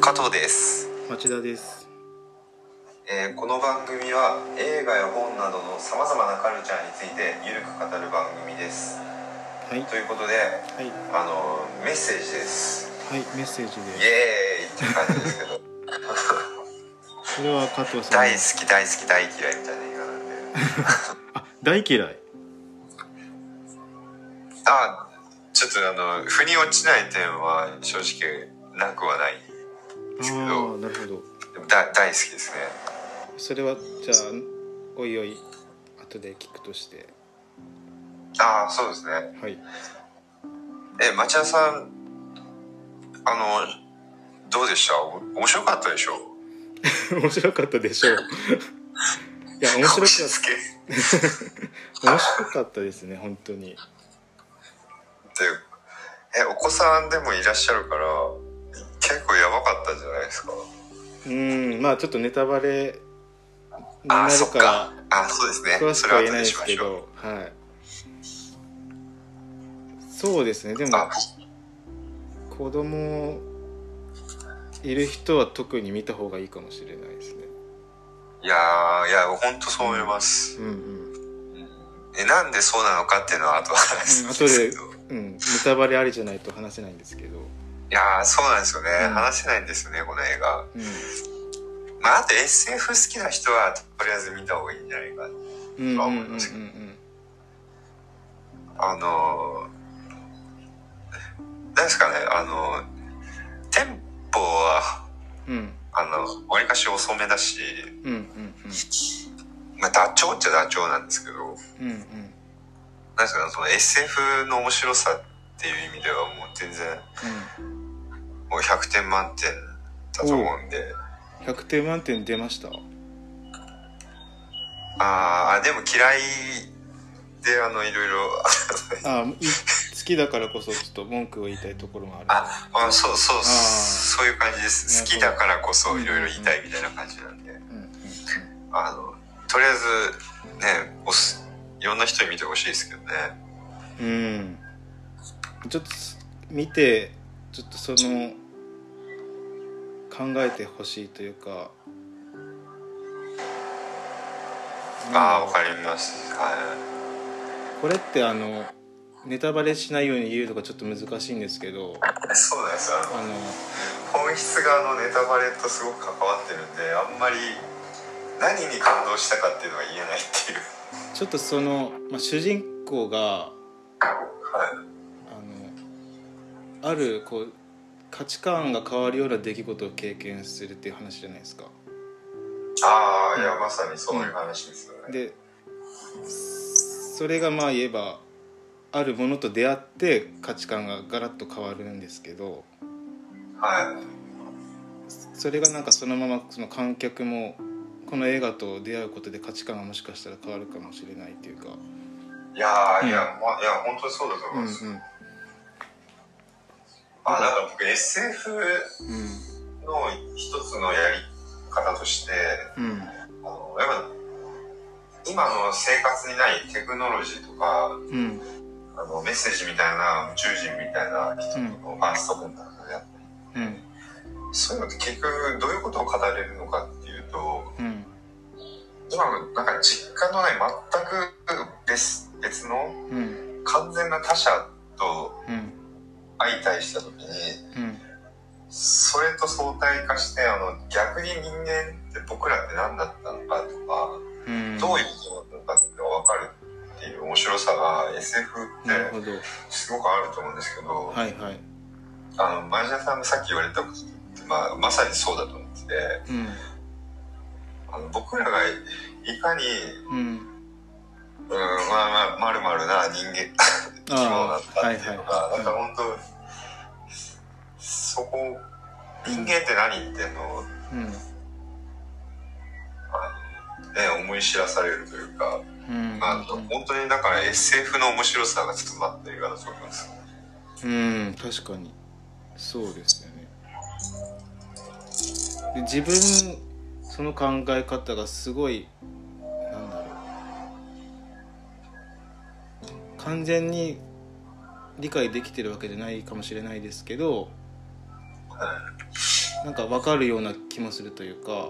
加藤です、町田です。えーこの番組は映画や本などのさまざまなカルチャーについてゆるく語る番組です。はい。ということではい。あのメッセージです。はいメッセージイでエーイって感じですけど。それは加藤さん大好き大好き大嫌いみたいな映画なんで。あ大嫌い？あちょっとあの腑に落ちない点は正直なくはないですけどーなるほど。でもだ大好きですね。それはじゃあおいおい後で聞くとして。ああそうですね。はい。え町田さんあのどうでした？お面白かったでしょ？面白かったでしょう。いや面白かった。面白かったですね本当に。でえお子さんでもいらっしゃるから結構やばかったんじゃないですか。うんまあちょっとネタバレになるからあそうですね。詳しくは言えないですけどはい。そうですねでもあ子供いる人は特に見た方がいいかもしれないですね。いやーいや本当そう思います、うんうん。えなんでそうなのかっていうのは後で話すんですけど、うんネタバレありじゃないと話せないんですけどいやーそうなんですよね、うん。話せないんですよねこの映画。うん。まああと SF 好きな人はとりあえず見た方がいいんじゃないか。うんうんうんうんうん。あのー、なんですかねあのテンポはうん。あのわりかし遅めだし、うんうんまあ、ダチョウっちゃダチョウなんですけど。うんうん。なんですかねその SF の面白さっていう意味ではもう全然もう100点満点だと思うんで。うん100点満点出ました？あーあでも嫌いであのいろいろ。あい好きだからこそちょっと文句を言いたいところもある。ああそうそうそういう感じです。好きだからこそいろいろ言いたいみたいな感じなんで。あのとりあえずねおすいろんな人に見てほしいですけどね。うん。ちょっと見てちょっとその考えてほしいというか。ああわかります。はこれってあのネタバレしないように言うのがちょっと難しいんですけど。いそうなんですあのあの本質があのネタバレとすごく関わってるんであんまり何に感動したかっていうのは言えないっていう。ちょっとその、まあ、主人公がはいあるこう価値観が変わるような出来事を経験するっていう話じゃないですか。ああいやまさにそういう話ですよね、でそれがまあ言えばあるものと出会って価値観がガラッと変わるんですけどはい。それがなんかそのままその観客もこの映画と出会うことで価値観がもしかしたら変わるかもしれないっていうか。いやーいや、ま、いや本当にそうだと思います、うんあなんか僕 SF うんの一つのやり方としてうん。あのやっぱ今の生活にないテクノロジーとかうん。あのメッセージみたいな宇宙人みたいな人とのファーストコンタクトであったりうん。そういうのって結局どういうことを語れるのかっていうとうん。今のなんか実感のない全く別別のうん。完全な他者とうん相対した時にうん。それと相対化してあの逆に人間って僕らって何だったのかとかうん。どういうことなのかっていうのが分かるっていう面白さが SF ってすごくあると思うんですけど、はいはい。あの前田さんがさっき言われたことって、まあ、まさにそうだと思っててうん。あの僕らがいかにうんうんまあまあまるまるな人間 生き物だったっていうのが、はいはいなんか本当そこ人間って何？っていうのをうん。あの、ね、思い知らされるというか、うん。あの本当にだから SF の面白さが詰まった映画だと思います。うん確かに。そうですよね。で自分その考え方がすごい完全に理解できてるわけじゃないかもしれないですけどはいなんか分かるような気もするというか、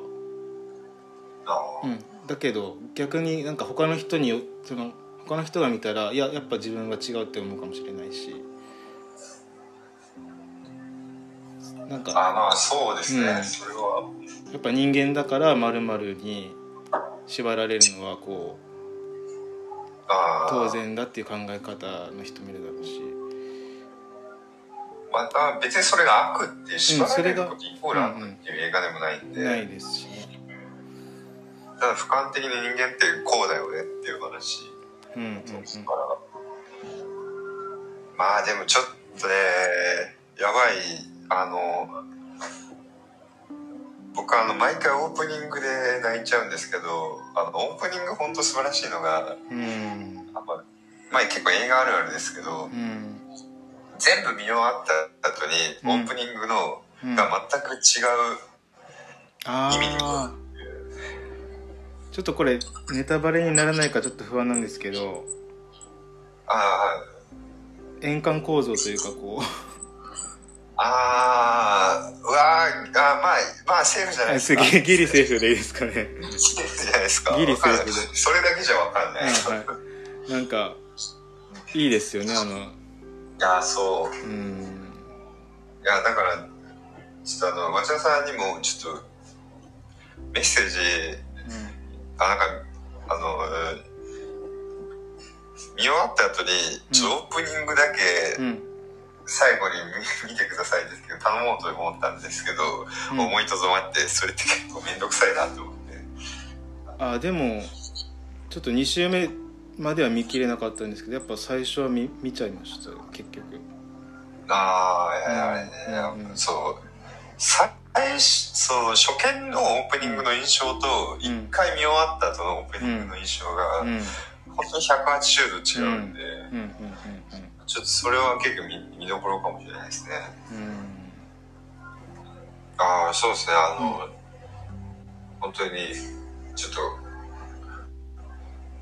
あうん、だけど逆になんか他の人にその他の人が見たらいややっぱ自分は違うって思うかもしれないし。なんかあまあそうですね、うん。それは。やっぱ人間だから〇〇に縛られるのはこう当然だっていう考え方の人もいるだろうし。また別にそれが悪っていう縛られることイコール悪っていう映画でもないんで、ないですし。ねただ俯瞰的に人間ってこうだよねっていう話。うんうんうん。から、まあでもちょっとねやばいあの僕あの毎回オープニングで泣いちゃうんですけどあのオープニング本当素晴らしいのがうんあまあまあ結構映画あるあるですけどうん全部見終わった後にうん。オープニングのうん。が全く違うあ意味にあちょっとこれネタバレにならないかちょっと不安なんですけどあ円環構造というかこああーうわーあーまあまあセーフじゃないうですか。ギギリセーフでいいですかね。セーフじゃないですか。ギリセーフで。それだけじゃわかんない、はいはいなんかいいですよねあの。いやそう。うん。いやだからちょっとあの町田さんにもちょっとメッセージあなんかあのうん見終わった後にちょっとオープニングだけうん。うん最後に見 見てくださいですけど頼もうと思ったんですけど、うん。思いとどまってそれって結構面倒くさいなと思って。あでもちょっと2週目までは見切れなかったんですけどやっぱ最初は見見ちゃいましたよ結局。ああいやあれね、うんうん。そう最初そう初見のオープニングの印象と一回見終わった後のオープニングの印象が、うん。うん。本当に180度違うんで、ちょっとそれは結構見見どころかもしれないですね。うん。うんああ、そうですね、あの、本当に、ちょっと、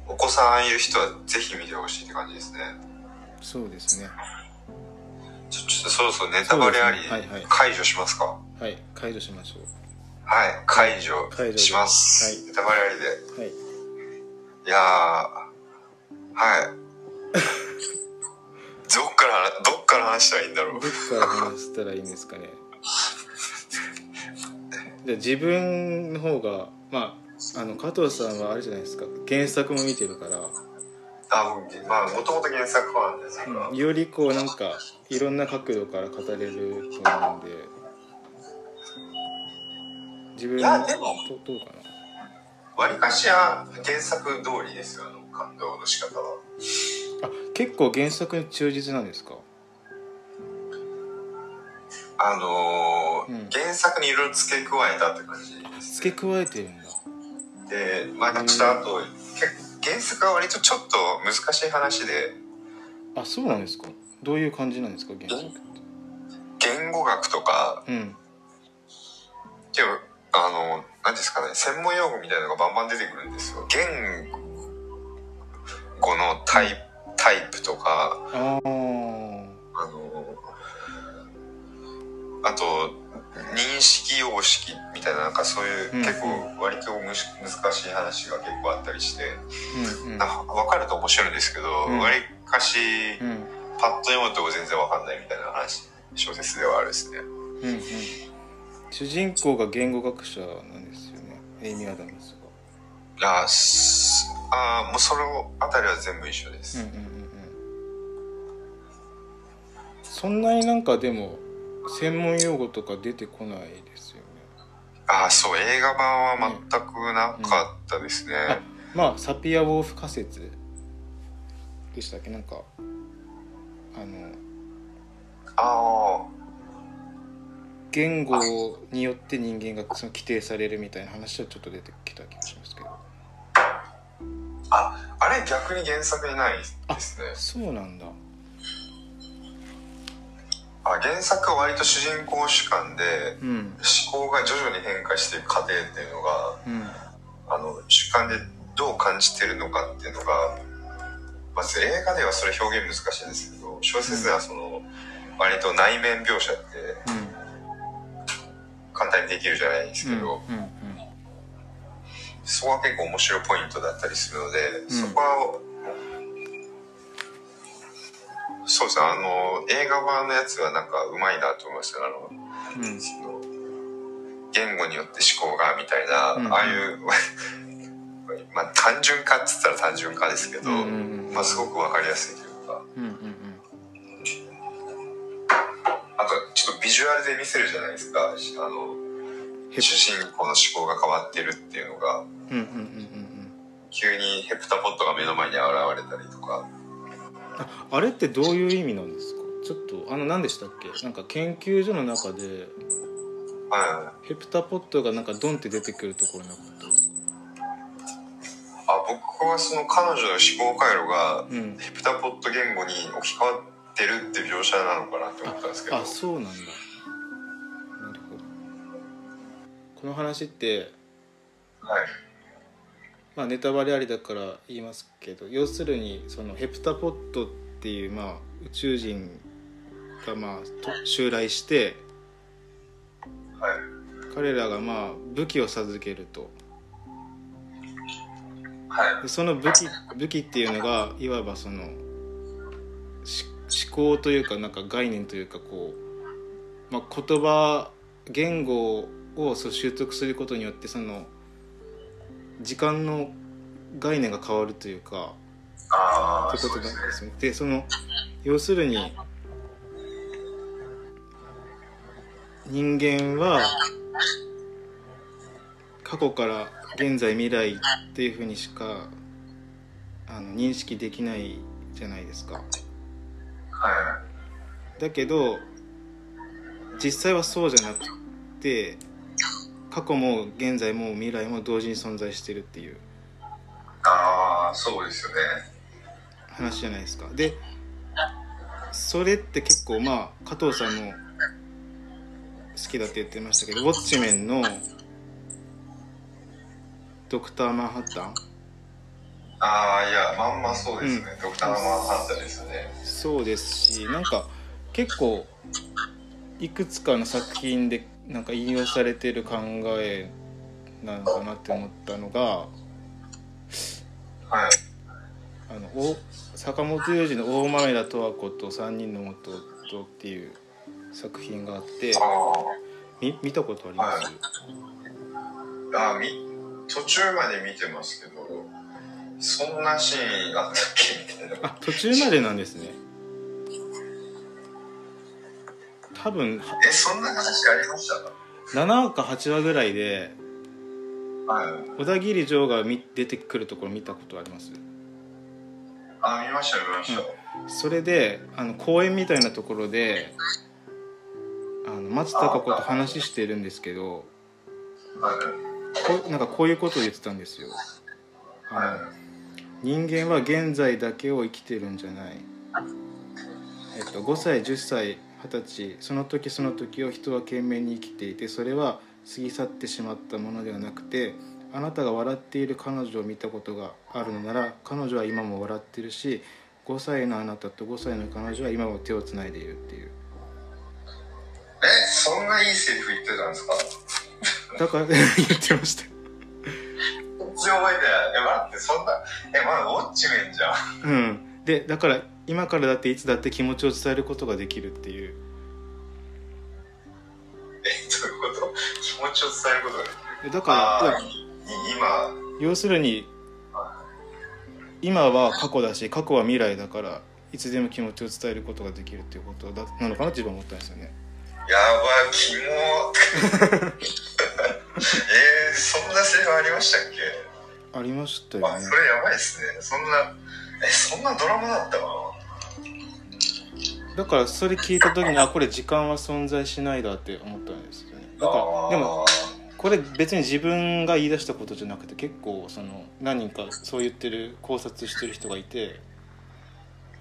お子さんいる人はぜひ見てほしいって感じですね。そうですねちょちょっとそろそろネタバレありそうですねはいはい解除しますか？はい解除しましょはい、解除します。はいネタバレありで。うはいいやー、はい。どっから話、どっから話したらいいんだろう。どっから話したらいいんですかね じゃあ自分の方がまああの加藤さんはあれじゃないですか。原作も見てるから、あ、僕まあ、もともと原作ファンですから。よりこうなんかいろんな角度から語れると思うんで。自分いやでもどどうかな。わりかしは原作通りですよ、あの、感動の仕方は。あ結構原作に忠実なんですか？あのーうん。原作にいろいろ付け加えたって感じです、付け加えてるんだで、まあ、ちょっとあと、原作は割とちょっと難しい話で、あそうなんですか。どういう感じなんですか原作って。言語学とか、うん。でも、あの、何ですかね、専門用語みたいなのがバンバン出てくるんですよ。言語のタイタイプとか、あああの、あと、認識様式みたいな、なんかそういう、うん。結構割とむし難しい話が結構あったりして、うんうん。か分かると面白いんですけど、うん。割かし、うん。パッと読むと全然分かんないみたいな話、小説ではあるですね。うんうん。主人公が言語学者なんですよね。エイミー・アダムスあーすあー、もうそのあたりは全部一緒です。がうんうんうんうん。そんなになんかでも専門用語とか出てこないですよね。ああ、そう、映画版は全くなかったですね。あまあサピア・ウォーフ仮説でしたっけ？なんかあのああ、言語によって人間がその規定されるみたいな話はちょっと出てきた気がしますけど。あ、あれ逆に原作にないですね。そうなんだあ原作は割と主人公主観で、うん。思考が徐々に変化していく過程っていうのが、うん。あの、主観でどう感じてるのかっていうのが、まず映画ではそれ表現難しいんですけど、小説ではその、割と内面描写ってうん。簡単にできるじゃないですけど、そこは結構面白いポイントだったりするので、ん。そこは、そうですね、あの、映画版のやつはなんかうまいなと思いました。あの、うん。その言語によって思考がみたいな、うん。ああいう、まあ単純化って言ったら単純化ですけど、うんうんうんまあすごくわかりやすいというか、うんうんうん。あとちょっとビジュアルで見せるじゃないですか、あの、ヘ主人公の思考が変わってるっていうのが、うんうんうんうん急にヘプタ。ポットが目の前に現れたりとか、ああれってどういう意味なんですか？ちょっとあの何でしたっけ？なんか研究所の中ではヘプタポットがなんかドンって出てくるところなかった。ですあ僕はその彼女の思考回路がうん。ヘプタポット言語に置き換わってるって描写なのかなって思ったんですけど。あそうなんだ。なるほど。この話ってはいまあネタバレありだから言いますけど要するにそのヘプタポットっていうまあ宇宙人がまあと襲来してはい。彼らがまあ武器を授けると。はい。でその武器武器っていうのがいわばそのし思考というかなんか概念というかこう、まあ、言葉言語をそう習得することによってその時間の概念が変わるというかってことそうですね。なんですよでその要するに人間は過去から現在未来っていうふうにしかあの認識できないじゃないですか。はだけど実際はそうじゃなくて過去も現在も未来も同時に存在してるっていう。いああそうですよね。話じゃないですか。でそれって結構まあ加藤さんも好きだって言ってましたけど「ウォッチメン」のドクター・マンハッタン？ああいやまんまそうですね、ドクターマンハッタンですよね。そうですしなんか結構いくつかの作品でなんか引用されてる考えなのかなって思ったのがはい。あのお坂本龍二の「大豆田十和子と三人の弟」っていう作品があってあみ見たことあります、はい。ああみ途中まで見てますけどそんなシーンあったっけ？みたいな。あ途中までなんですね多分。はえそんな話ありました7か8話ぐらいで。はい。小田切城がみ出てくるところ見たことあります？あ見ました見ました、それであの公園みたいなところであの松たか子と話してるんですけどはい。こうなんかこういうことを言ってたんですよ。あのは人間は現在だけを生きてるんじゃない、えっと、5歳10歳20歳その時その時を人は懸命に生きていてそれは過ぎ去ってしまったものではなくてあなたが笑っている彼女を見たことがあるのなら彼女は今も笑ってるし5歳のあなたと5歳の彼女は今も手をつないでいるっていう。えそんないいセリフ言ってたんですか？だから言ってました。こっち覚えてない。え待ってそんなえまだウォッチメンじゃん。うんでだから今からだっていつだって気持ちを伝えることができるっていう。えどういうこと？気持ちを伝えることができる？だから今。要するに今は過去だし過去は未来だからいつでも気持ちを伝えることができるっていうことだなのかな？自分は思ったんですよね。やばキモ。えー、そんなセリフありましたっけ？ありましたよね。あそれやばいっすね。そんなえそんなドラマだったかな？だからそれ聞いた時にあこれ時間は存在しないだって思ったんですよね。だからでもこれ別に自分が言い出したことじゃなくて結構その何人かそう言ってる考察してる人がいて。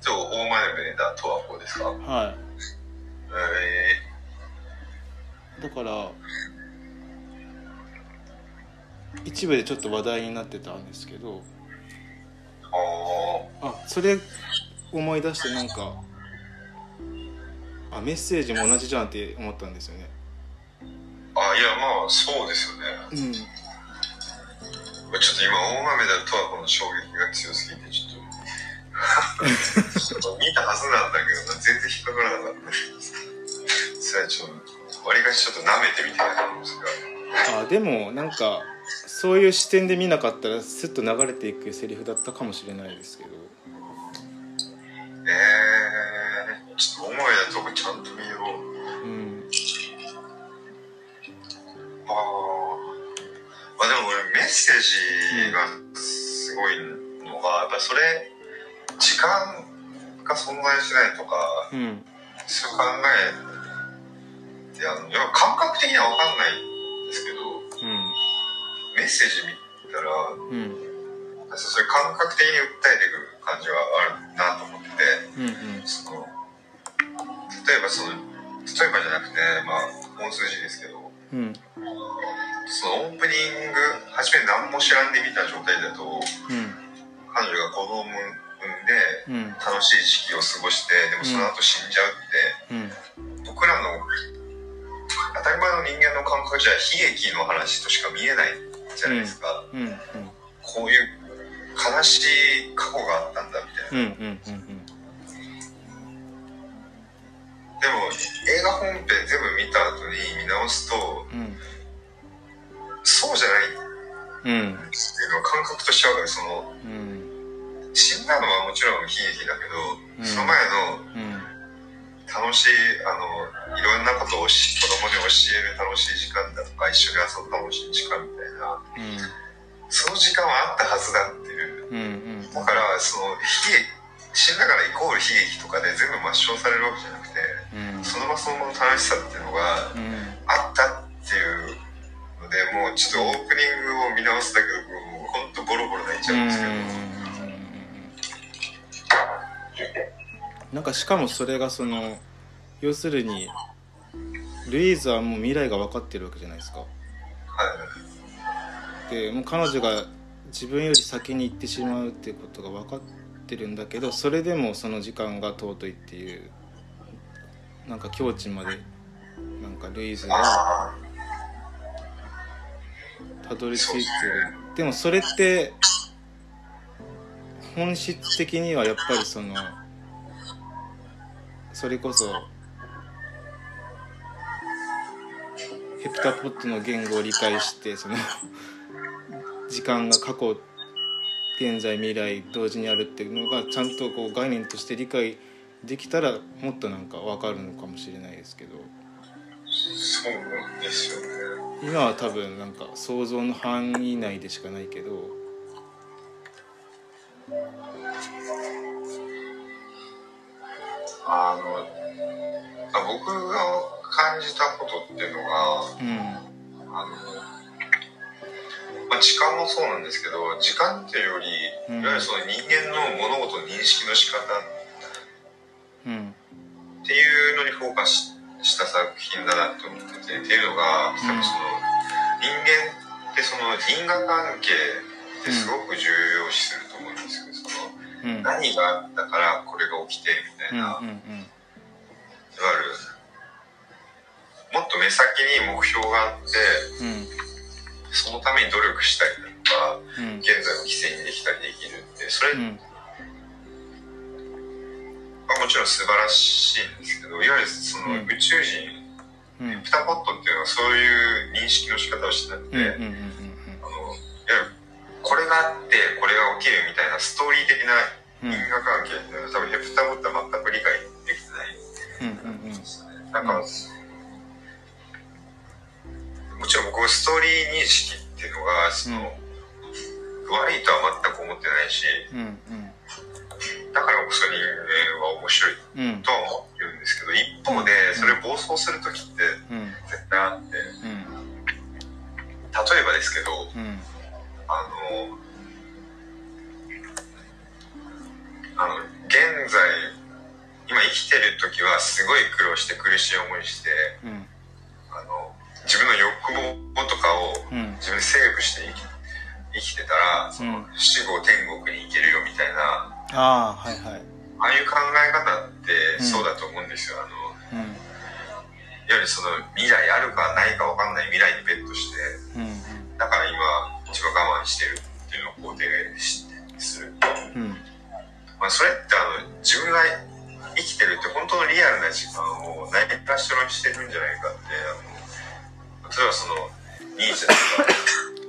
そう大前目だとはこうですか？はえいだから一部でちょっと話題になってたんですけどー、ああそれ思い出してなんかあメッセージも同じじゃんって思ったんですよね。ああいややまあそうですよね。うん。ちょっと今大豆だとはこの衝撃が強すぎてちょっと 見たはずなんだけどな全然引っかからなかったそれはちょっと割りかしちょっと舐めてみたいなと思うんですがあでもなんかそういう視点で見なかったらスッと流れていくセリフだったかもしれないですけど。えー、ちょっと思い出とこちゃんと見よう。うん。ああまあでも俺メッセージがすごいのが、やっぱりそれ時間が存在しないとかうん。そういう考えってあのや感覚的には分かんないメッセージ見たらうん。うんそういう感覚的に訴えてくる感じはあるなと思っててうんうん。その例えばその例えばじゃなくてまあ本数字ですけどうん。そのオープニング初め何も知らんで見た状態だとうん。彼女が子供を産んでうん。楽しい時期を過ごしてでもその後死んじゃうって、うん。僕らの当たり前の人間の感覚じゃ悲劇の話としか見えないじゃないですか、うんこういう悲しい過去があったんだみたいな、うんうんうんでも映画本編全部見た後に見直すとうんそうじゃないっていううんのは感覚としてわかる。そのうん。死んだのはもちろん悲劇だけど、うん。その前のうん楽しいあのいろんなことをし子供に教える楽しい時間だとか一緒に遊ぶ楽しい時間みたいなその時間はあったはずだっていう。うんうん。だからその悲劇死んだからイコール悲劇とかで全部抹消されるわけじゃなくてうん。その場その場の楽しさっていうのがうん。あったっていうのでもうちょっとオープニングを見直すだけでもうほんとボロボロ泣いちゃうんですけど、なんかしかもそれがその要するにルイーズはもう未来が分かってるわけじゃないですか。はい。でもう彼女が自分より先に行ってしまうっていうことが分かってるんだけどそれでもその時間が尊いっていうなんか境地までなんかルイーズがあたどり着いてる。でもそれって本質的にはやっぱりそのそれこそヘプタポットの言語を理解してその時間が過去現在未来同時にあるっていうのがちゃんとこう概念として理解できたらもっとなんか分かるのかもしれないですけど。そうなんですよね。今は多分なんか想像の範囲内でしかないけどあのあ僕が感じたことっていうのがうん。あの、まあ、時間もそうなんですけど時間っていうより、うん。いわゆるその人間の物事の認識の仕方。うん。っていうのにフォーカスした作品だなと思っててっていうのが、ん。多分その人間ってその因果関係ってすごく重要視する何があったからこれが起きてみたいな、うんいわゆるもっと目先に目標があってうん。そのために努力したりだとかうん。現在の犠牲にできたりできるってそれうん。はもちろん素晴らしいんですけどいわゆるそのうん。宇宙人、うん。ピタポットっていうのはそういう認識の仕方をしてなくて、うんうんうん。あのいわゆるこれがあってこれが起きるみたいなストーリー的なうん。因果関係っていうのは多分ヘプタポットは全く理解できてない。うんうんうん。もちろん僕はストーリー認識っていうのがその、悪いとは全く思ってないしうんだからこそ人間は面白いうん。うんとは思ってるんですけど一方でそれ暴走する時ってうん。絶対あって例うん。えばですけどうん。あの在今生きてる時はすごい苦労して苦しい思いしてうん。あの自分の欲望とかをうん。自分でセーブして生きてたらその死後天国に行けるよみたいな。ああはいはい。ああいう考え方ってうんそうだと思うんですよ。あのうん。わゆるその未来あるかないか分かんない未来にベットして、うん。だから今一番我慢してるっていうのを肯定しする。うんまあ、それってあの自分が生きてるって本当のリアルな時間をないがしろにしてるんじゃないかってあの例えばそのニーチェとか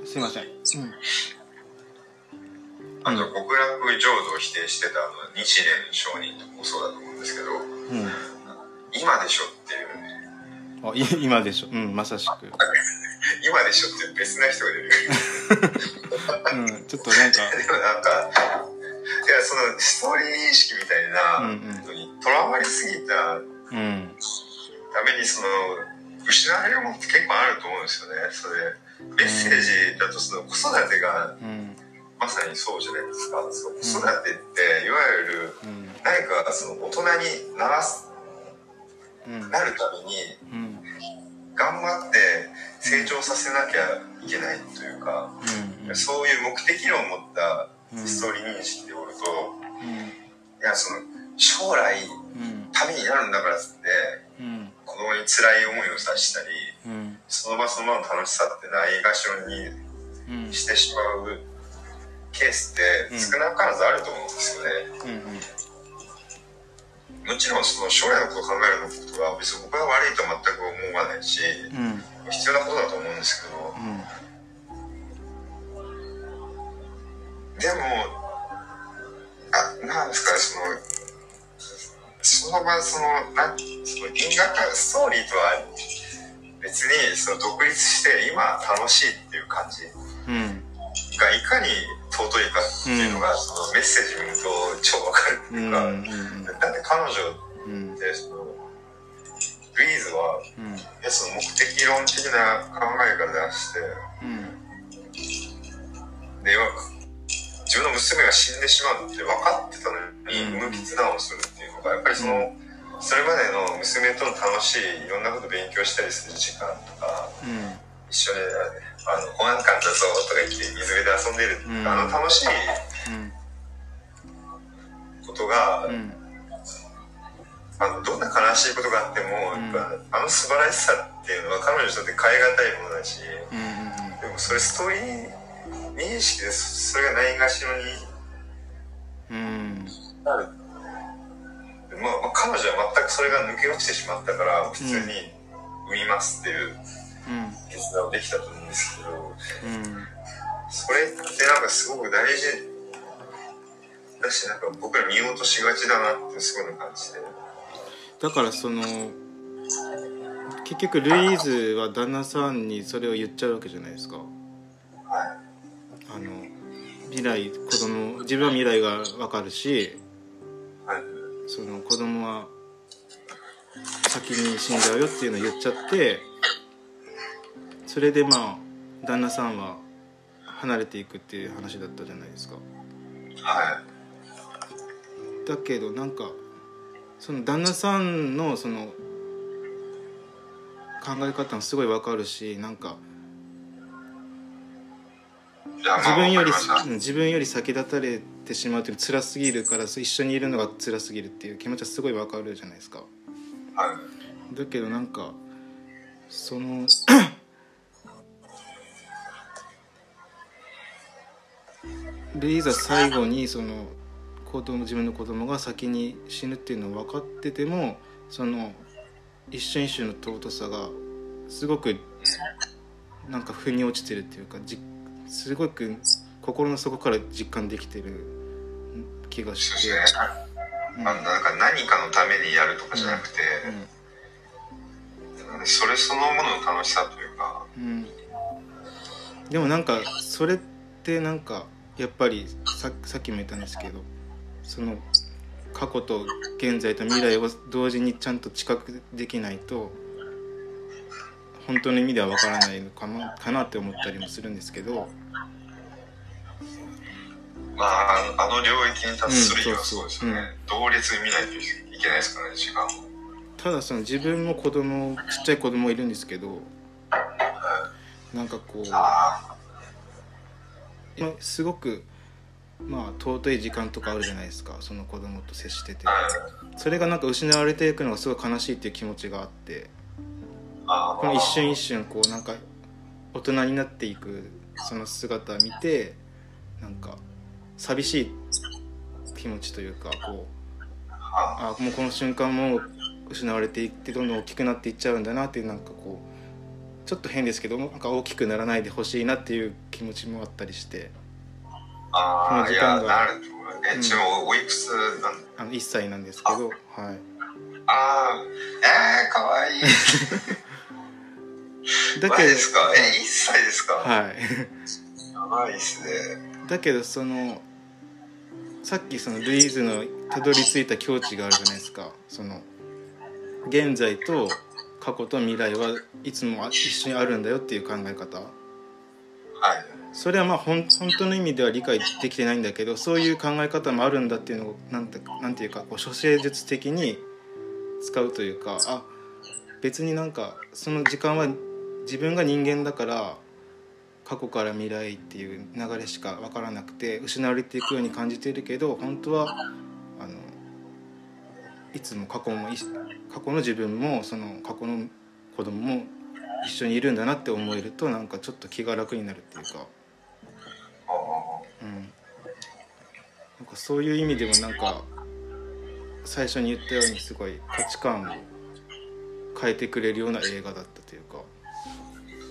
すいません、うん。あと極楽浄土を否定してたあの日蓮上人とかもそうだと思うんですけどうん。今でしょっていう。あい 今でしょ。うんまさしく、今でしょって別な人が出てくる。うん、ちょっとなんか。でもなんかいやそのストーリー認識みたいなのにとらわれすぎたうん。ためにその失われるものって結構あると思うんですよね。それメッセージだとその子育てがうん。まさにそうじゃないですか。その子育てっていわゆるうん。何かその大人にならすうん。なるためにうん頑張って成長させなきゃいけないというかうん。そういう目的論を持ったうんストーリー認識でおるとうん。いやその将来うん。ためになるんだからっつってうん。子供に辛い思いをさしたりうん。その場その場の楽しさってないがしろにうん。してしまうケースって少なからずあると思うんですよね。うんもちろんその将来のことを考えることは別に僕が悪いとは全く思わないしうん。必要なことだと思うんですけどでもあなんですかねそのその場そのなんその因果関ストーリーとは別にその独立して今楽しいっていう感じうん。がいかに尊いかっていうのが、そのメッセージ見ると超わかるってういうか、ん。だって彼女うんってそのルイーズはうん。いやその目的論的な考えから出してうん。で自分の娘が死んでしまうって分かってたのにうん。無決断をするっていうのがやっぱりその、それまでの娘との楽しいいろんなこと勉強したりする時間とかうん。一緒にあの保安官だぞとか言って水辺で遊んでる、うん。あの楽しいうんことが、うん。あのどんな悲しいことがあっても、うん。やっぱあの素晴らしさっていうのは彼女にとって変え難いものだし、うん。でもそれストーリー認識でそそれがないがしろに。うん。まあ、まあ彼女は全くそれが抜け落ちてしまったから普通に産みますっていううん。決断をできたと思うんですけどうん。それってなんかすごく大事。だしなんか僕ら見落としがちだなってすごい感じて。だからその結局ルイーズは旦那さんにそれを言っちゃうわけじゃないですか。はいあの未来子供自分は未来が分かるしはい。その子供は先に死んじゃうよっていうのを言っちゃってそれでまあ旦那さんは離れていくっていう話だったじゃないですか。はい。だけどなんかその旦那さんのその考え方もすごい分かるしなんか自分より自分より先立たれてしまうっていうの辛すぎるから一緒にいるのが辛すぎるっていう気持ちはすごい分かるじゃないですか。はい。だけどなんかそのルイーザ最後にその子供自分の子供が先に死ぬっていうのを分かっててもその一瞬一瞬の尊さがすごくなんか腑に落ちてるっていうかじすごく心の底から実感できてる気がして。ん。なんか何かのためにやるとかじゃなくて、それそのものの楽しさというか。うん。でもなんかそれってなんかやっぱりささっきも言ったんですけどその過去と現在と未来を同時にちゃんと知覚できないと本当の意味ではわからないのかなかなって思ったりもするんですけどまああの領域に達するにはうんそうそうそう。ですよね、同列に見ないといけないですからね時間をただその自分も子供ちっちゃい子供いるんですけどなんかこうすごくまあ尊い時間とかあるじゃないですかその子供と接してて。それがなんか失われていくのがすごい悲しいっていう気持ちがあってあこの一瞬一瞬こうなんか大人になっていくその姿を見てなんか寂しい気持ちというかこうあ。あもうこの瞬間もう失われていってどんどん大きくなっていっちゃうんだなっていうなんかこうちょっと変ですけどなんか大きくならないでほしいなっていう気持ちもあったりしてあこの時間がやなると思うえうん。ちもおいくつなんあの1歳なんですけどはい。ああえー、かわいい。だけどですか？え1歳ですか？はい。やばいっすね。だけどそのさっきそのルイーズのたどり着いた境地があるじゃないですか。その現在と過去と未来はいつも一緒にあるんだよっていう考え方。はい。それはまあほん本当の意味では理解できてないんだけどそういう考え方もあるんだっていうのをなんてなんていうかこう処世術的に使うというかあ別になんかその時間は自分が人間だから過去から未来っていう流れしか分からなくて失われていくように感じているけど本当はあのいつも過去も過去の自分もその過去の子供も一緒にいるんだなって思えるとなんかちょっと気が楽になるっていうか。うん、なんかそういう意味でもなんか最初に言ったようにすごい価値観を変えてくれるような映画だった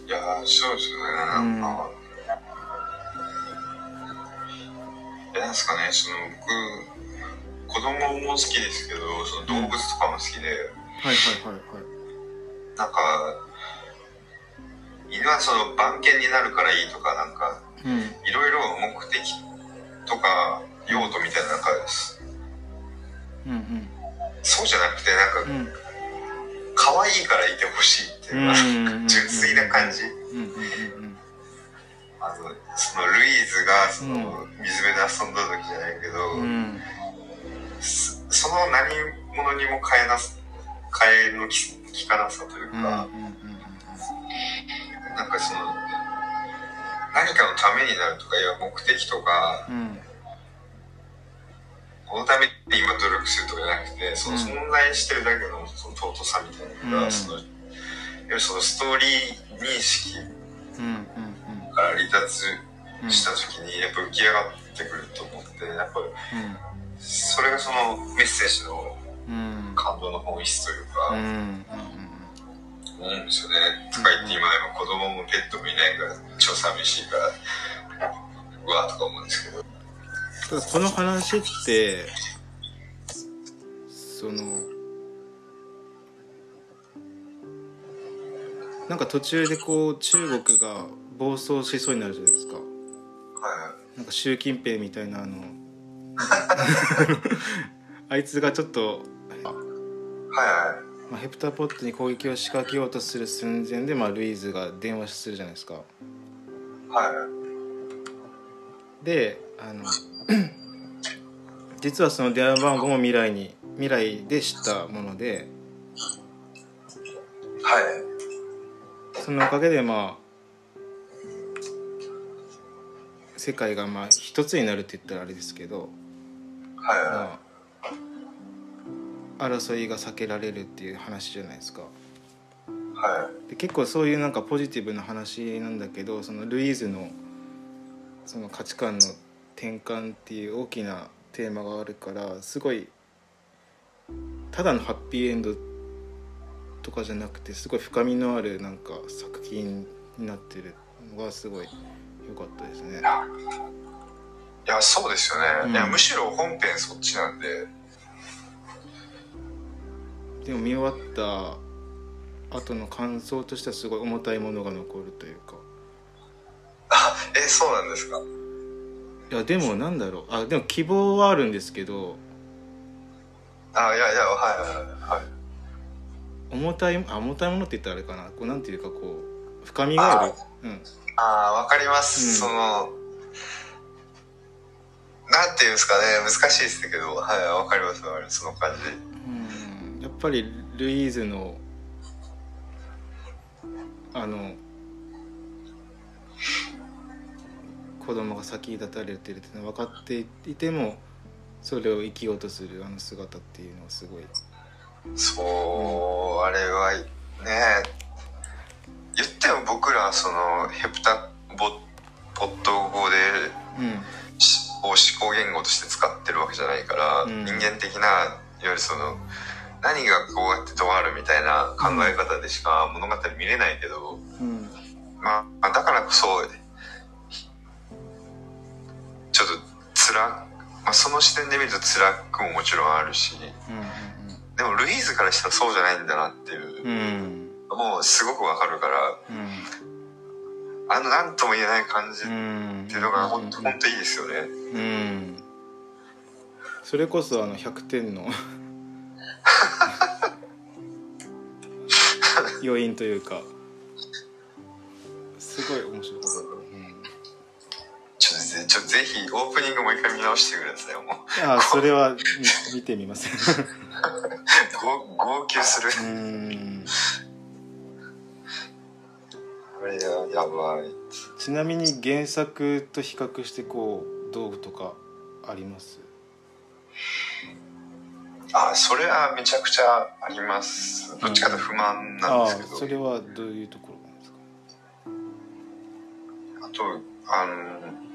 いやーそうですよね。なんか、えなんですかねその僕子供も好きですけどその動物とかも好きで、はいはいはいはい。なんか犬はその番犬になるからいいとかなんかうん。いろいろ目的とか用途みたいななんかうん。そうじゃなくてなんかうん。可愛いからいてほしいっていうか、うん。純粋な感じ。あのそのルイーズがそのう水辺で遊んだ時じゃないけど、うんうんそその何者にも変えなす変えのききかなさというか、なんかその何かのためになるとかいや目的とかうんこのために今努力するとかじゃなくてそのうん存在してるだけのその尊さみたいなのが、うんそのいわゆるそのストーリー認識うんから離脱うんした時にやっぱ浮き上がってくると思ってやっぱうそれがそのメッセージの感動の本質といううか、ん思うんですよね。とか言って今でも子供もペットもいないから超寂しいからうわとか思うんですけど。ただこの話ってそのなんか途中でこう中国が暴走しそうになるじゃないですか。はなんか習近平みたいなあの あいつがちょっと、いはいはまあ、ヘプタポットに攻撃を仕掛けようとする寸前で、まあ、ルイーズが電話するじゃないですか。いはいはい。であの 実はその電話番号も未来に未来で知ったもので。はいそのおかげでまあ世界がまあ一つになるって言ったらあれですけど、はいはまあ、争いが避けられるっていう話じゃないですか。い。はで結構そういうなんかポジティブな話なんだけどそのルイーズのその価値観の転換っていう大きなテーマがあるからすごいただのハッピーエンドとかじゃなくてすごい深みのあるなんか作品になってるのがすごい良かったですね。いいやそうですよね、うん。いやむしろ本編そっちなんで。でも見終わった後の感想としてはすごい重たいものが残るというか。あ えそうなんですか？いやでもなんだろう。あでも希望はあるんですけど。あいやいやはいはいはい重たいあ重たいものって言ったらあれかな。こうなんていうかこう深みがある。うん。ああわかります、うん。そのなんていうんですかね。難しいですけど。はいわかりますわかります。その感じ。うん。やっぱりルイーズのあの子供が先に立たれてるっていうのは分かっていてもそれを生きようとするあの姿っていうのはすごいそう、あれはねっても僕らそのヘプタボポット語で、うん。しを思考言語として使ってるわけじゃないから、うん。人間的ないわゆるその何がこうやってどうあるみたいな考え方でしか物語見れないけど、うん。まあ、だからこそちょっと辛まあ、その視点で見ると辛くももちろんあるしでもルイーズからしたらそうじゃないんだなっていう。うんうんもうすごくわかるから。うんあの何とも言えない感じっうんていうのが本当本当いいですよね。うん。それこそあの100点の 要因というか。すごい面白かった、うんちょっとぜちょぜひオープニングもう一回見直してください。もうあそれは見見てみますご 号泣する。うん。あれややばい。ちなみに原作と比較してこうどうとかあります？あそれはめちゃくちゃあります。どっちかと不満なんああですけど、それはどういうところなんですか？あとあの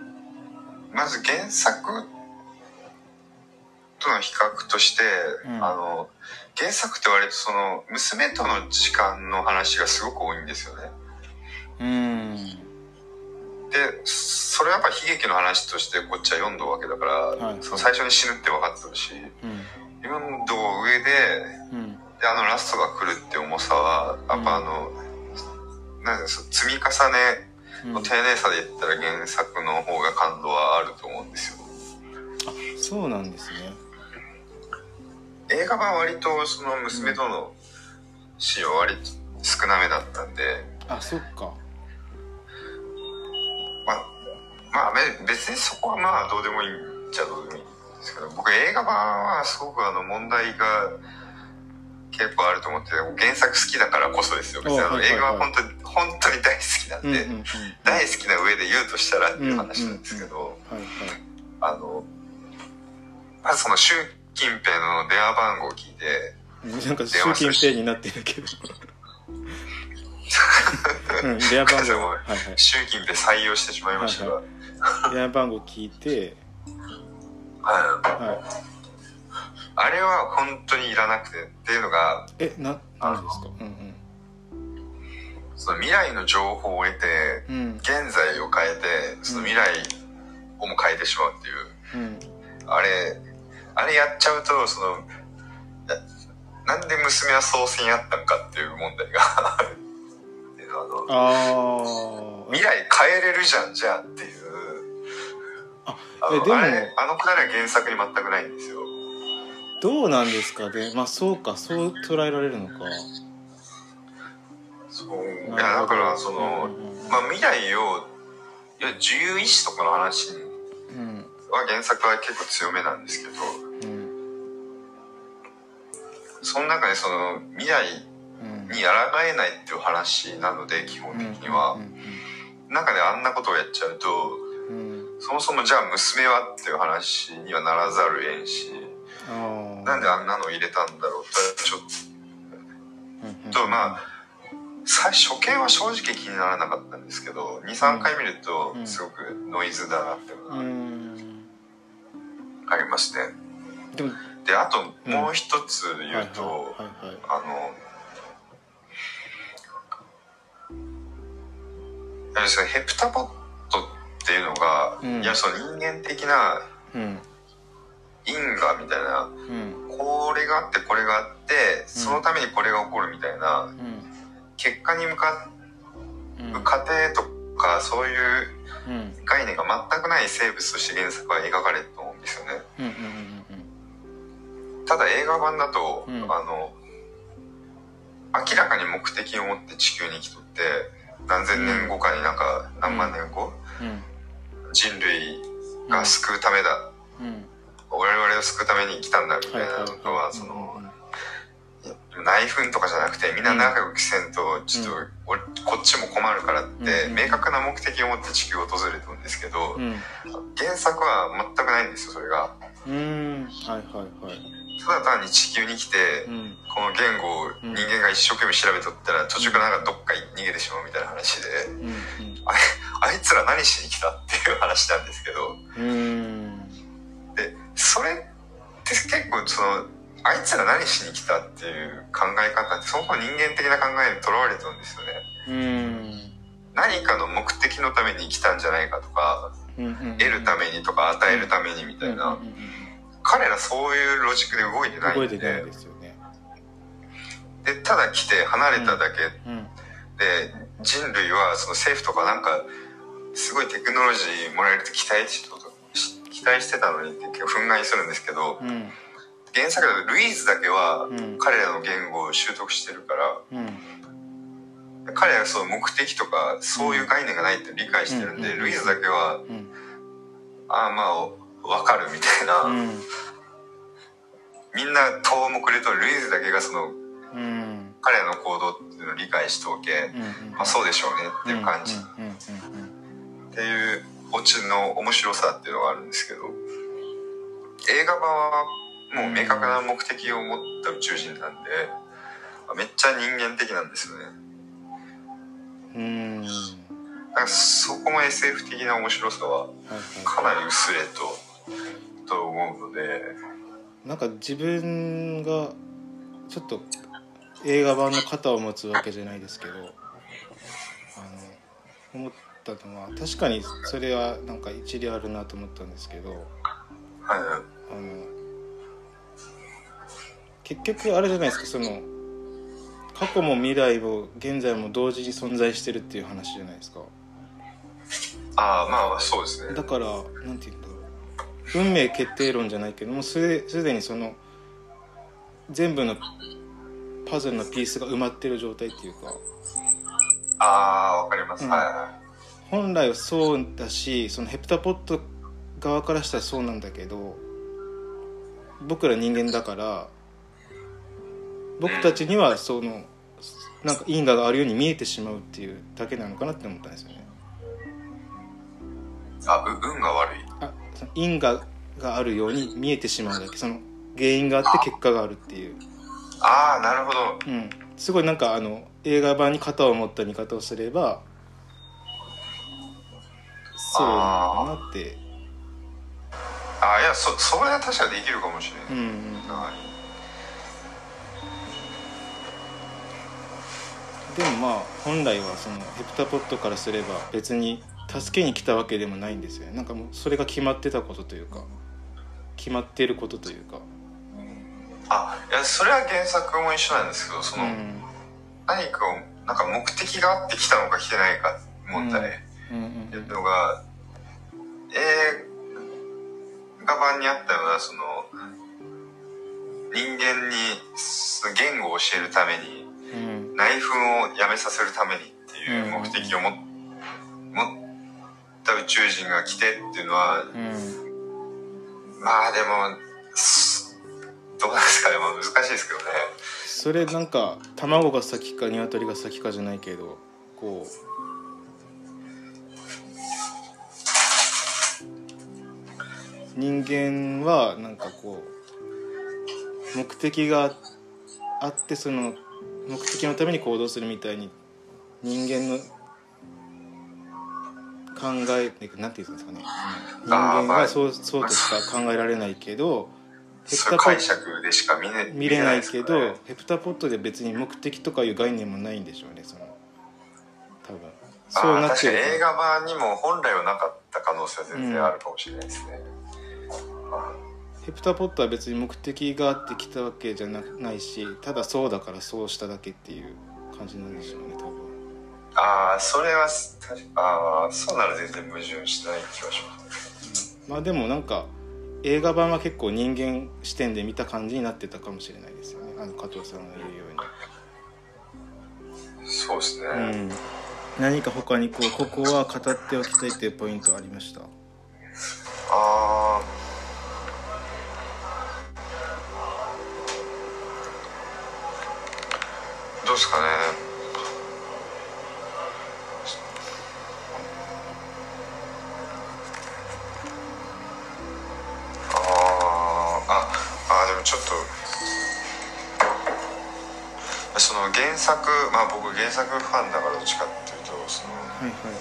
まず原作との比較として、うん。あの原作って割とその娘との時間の話がすごく多いんですよね。うん。でそれはやっぱ悲劇の話としてこっちは読んだわけだから、はい。その最初に死ぬって分かってるしうん。読んだ上でうん。であのラストが来るって重さはやっぱあの、なんですか積み重ねうん。の丁寧さで言ったら原作の方が感動はあると思うんですよ。あそうなんですね。映画版は割とその娘とのシーンは割と少なめだったんで。あそっか。まあまあべ別にそこはまあどうでもいいんじゃどうでもいいんですけど僕映画版はすごくあの問題が結構あると思って原作好きだからこそですよ別に。あの映画は本当に本当に大好きなんで、うんうんうん。大好きな上で言うとしたらっていう話なんですけど、はいはいあのまずその習近平の電話番号を聞いてなんか習近平になってるけど。うん電話番号。はいはい。習近平採用してしまいましたが、は電話番号聞いて。はい。はあれは本当にいらなくてっていうのがいえななんでですか？うんその未来の情報を得てうん。うん現在を変えてその未来をも変えてしまうっていう。うん。あれあれやっちゃうとそのななんで娘は総選やったんかっていう問題が あるっていうのはあのああ未来変えれるじゃんじゃあっていう。ああえでものあれあのくだりは原作に全くないんですよどうなんですかね。まあそうかそう捉えられるのか。そういやだからその、うんまあ、未来をいや自由意志とかの話うん。は原作は結構強めなんですけどうんその中でその未来うん。に抗えないっていう話なので基本的には、うん。中であんなことをやっちゃうとうん。うんそもそもじゃあ娘はっていう話にはならざるえんしなんであんなの入れたんだろうってちょっと。まあ最初見は正直気にならなかったんですけど23回見るとうん。すごくノイズだなっていうのうがん。ありますね。でもであともう一つ言うと、あのヘプタポットっていうのが、うん。いやその人間的なうん因果みたいな。うん。これがあってこれがあってそのためにこれが起こるみたいな。うん。結果に向かう過程とかそういううん。概念が全くない生物として原作は描かれると思うんですよね。うんうんうんただ映画版だと、うん。あの明らかに目的を持って地球に来とって何千年後かになんか何万年後、うん。人類が救うためだ、うん我々を救うために来たんだみたいなのはその内紛とかじゃなくてみんな仲良くせんとちょっと、俺こっちも困るからって、うん明確な目的を持って地球を訪れてるんですけど、うん。原作は全くないんですよそれが。うん。はいはいはい。ただ単に地球に来て、うん。この言語を人間が一生懸命調べとったら途中からなんかどっか逃げてしまうみたいな話で、うんあ あいつら何しに来たっていう話なんですけど、それって結構その、あいつら何しに来たっていう考え方って人間的な考えにとらわれてるんですよね。うん。何かの目的のために来たんじゃないかとか、うんうん得るためにとか与えるためにみたいな、うんうんうん彼らそういうロジックで動いてないんで。ないですよね。でただ来て離れただけ。うん。で、人類はその政府とかなんかすごいテクノロジーもらえると期待し期待してたのにって結構憤慨するんですけどうん。原作だとルイーズだけはうん。彼らの言語を習得してるからうん。彼らはその目的とかそういう概念がないって理解してるんで、うん。ルイーズだけはうん。ああまあわかるみたいな、うん。みんな遠目でとルイーズだけがそのうん。彼らの行動っていうのを理解しておけ、うんまあそうでしょうねっていう感じ、っていうオチの面白さっていうのがあるんですけど映画版はもう明確な目的を持った宇宙人なんでめっちゃ人間的なんですよね。うん。うんだからそこも SF 的な面白さはかなり薄れとと思うので。なんか自分がちょっと映画版の肩を持つわけじゃないですけどあの思ったのは確かにそれはなんか一理あるなと思ったんですけどはいあの結局あれじゃないですかその過去も未来も現在も同時に存在してるっていう話じゃないですか。ああまあそうですね。だからなんて言うんだろう。運命決定論じゃないけどもすですでにその全部のパズルのピースが埋まってる状態っていうか。ああわかります、うん。はいはい本来はそうだしそのヘプタポット側からしたらそうなんだけど僕ら人間だから僕たちにはそのなんか因果があるように見えてしまうっていうだけなのかなって思ったんですよね。あう運が悪い。あその因果があるように見えてしまうだけその原因があって結果があるっていう、ああなるほど。うん、すごいなんかあの映画版に肩を持った見方をすればそうなって。ああいやそそれは確かできるかもしれない、うんうん。はい。でもまあ本来はそのヘプタポットからすれば別に助けに来たわけでもないんですよね。なんかもうそれが決まってたことというか決まっていることというか。あいやそれは原作も一緒なんですけどその、うん。何かをなんか目的があって来たのか来てないか問題。うんいうのが、映画版にあったようなその人間に言語を教えるためにうん。内紛をやめさせるためにっていう目的をも、持った宇宙人が来てっていうのはうん。まあでもすどうなんですかね、まあ、難しいですけどね。それなんか卵が先か鶏が先かじゃないけどこう人間はなんかこう目的があってその目的のために行動するみたいに人間の考えなんていうんですかね。人間はそうそうとしか考えられないけどヘプタ解釈でしか見れ見れないけどねヘプタポットで別に目的とかいう概念もないんでしょうねその。多分そうなってる確かに映画版にも本来はなかった可能性は全然あるかもしれないですね、ヘプタポットは別に目的があって来たわけじゃなないしただそうだからそうしただけっていう感じなんでしょうね多分。ああそれは確かああそうなら全然矛盾しない気がします。まあでもなんか映画版は結構人間視点で見た感じになってたかもしれないですよねあの加藤さんが言うよそうですね、うに、うん、何か他にこうここは語っておきたいっていうポイントありました？原作ファンだからどっちかっていうとその、はいはい。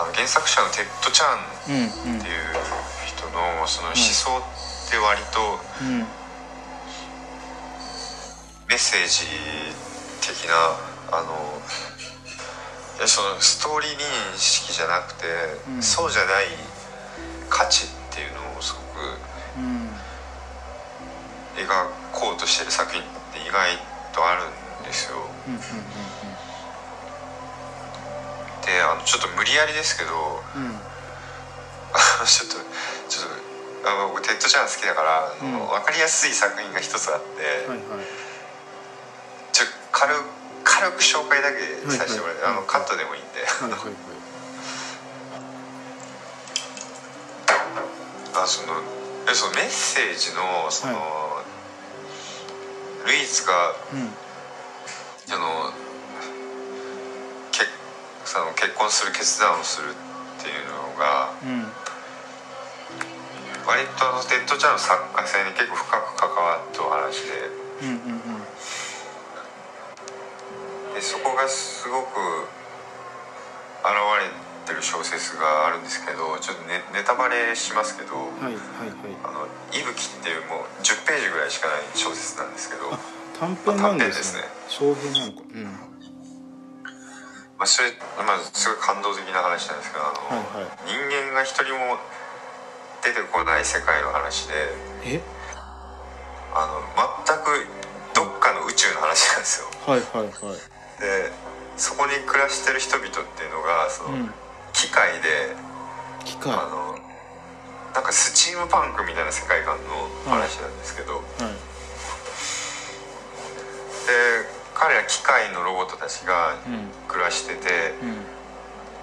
あの原作者のテッド・チャンっていう人のその思想って割とうん。メッセージ的なあのそのストーリー認識じゃなくて、うん。そうじゃない価値っていうのをすごくうん。描こうとしてる作品って意外とあるんですよ。うんうんであのちょっと無理やりですけどうん。ちょっとちょっとあの僕テッド・チャン好きだから、うん。分かりやすい作品が一つあって、はいはい。ちょ軽軽く紹介だけさせてもらって、はいはいあのカットでもいいんで。はいはいはい。あそのえそのメッセージのその、ルイーズがうんその結その結婚する決断をするっていうのがうん。割とあのテッド・チャンの作家性に結構深く関わったお話で。うんうんでそこがすごく現れてる小説があるんですけどちょっとネネタバレしますけどはいはいはい「あの息吹」っていうもう10ページぐらいしかない小説なんですけど。あ短編なんですね。長編なのかうんまあ、それ、まあ、すごい感動的な話なんですけどあの、はいはい。人間が一人も出てこない世界の話でえ？あの全くどっかの宇宙の話なんですよ。はいはいはい。でそこに暮らしてる人々っていうのがその、うん。機械で機械。はあのなんかスチームパンクみたいな世界観の話なんですけど、い。で彼ら機械のロボットたちがうん。暮らしててうん。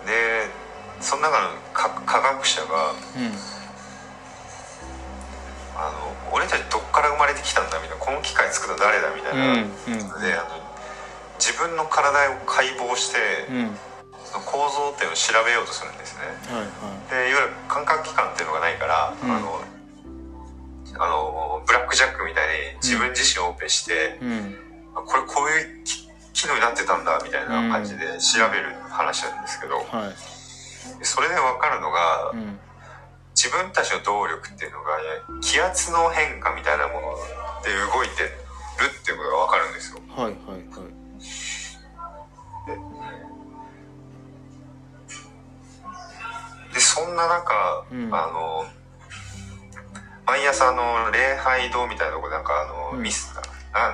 でその中の科科学者がうん。あの俺たちどっから生まれてきたんだみたいなこの機械作ったの誰だみたいな、うんうん。であの自分の体を解剖して、うん。その構造っていうのを調べようとするんですね。はいはでいわゆる感覚器官っていうのがないから、うん。あのあのブラックジャックみたいに自分自身をオペして、これこういう機機能になってたんだみたいな感じで調べる話なんですけど、はい。でそれで分かるのが、うん。自分たちの動力っていうのが気圧の変化みたいなもので動いてるっていうことが分かるんですよ。はいはいはい。でそんな中、うん。あの毎朝あの礼拝堂みたいなとこでなんかあの、うん。ミスなん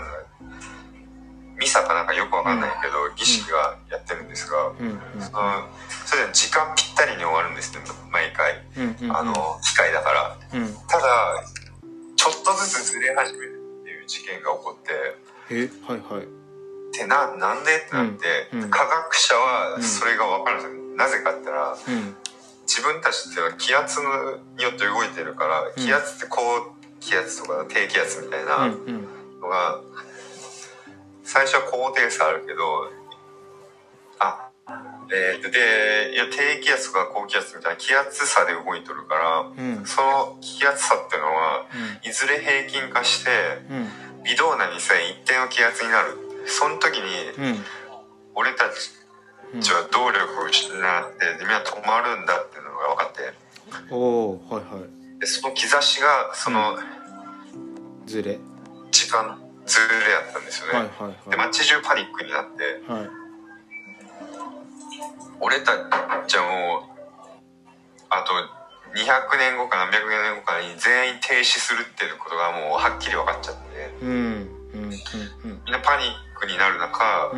よくわかんないけど、儀式がやってるんですが、うん。そのそれで時間ぴったりに終わるんですね毎回、うんうんうん。あの機械だから。うん。ただちょっとずつずれ始めるっていう事件が起こってえはいはい。でななんでってなって、うん。うん。科学者はそれが分かるんですよ、なぜかって言ったらうん。自分たちっては気圧によって動いてるから、ん気圧って高気圧とか低気圧みたいうんなうん。のが、最初は高低差あるけどあえーとでいや低気圧とか高気圧みたいな気圧差で動いとるから、うん。その気圧差っていうのはういずれ平均化してんうん。微動だにさえ一定の気圧になる。その時にうん。俺たちうん。じゃあ動力を失ってみんな止まるんだっていうのが分かって。おおはいはい。でその兆しがそのずれ。時間ずれやったんですよね、はいはいではい。街中パニックになって。はい。俺たちはもうあと200年後か何百年後かに全員停止するっていうことがもうはっきり分かっちゃって。うんうんうんみんなパニックになる中、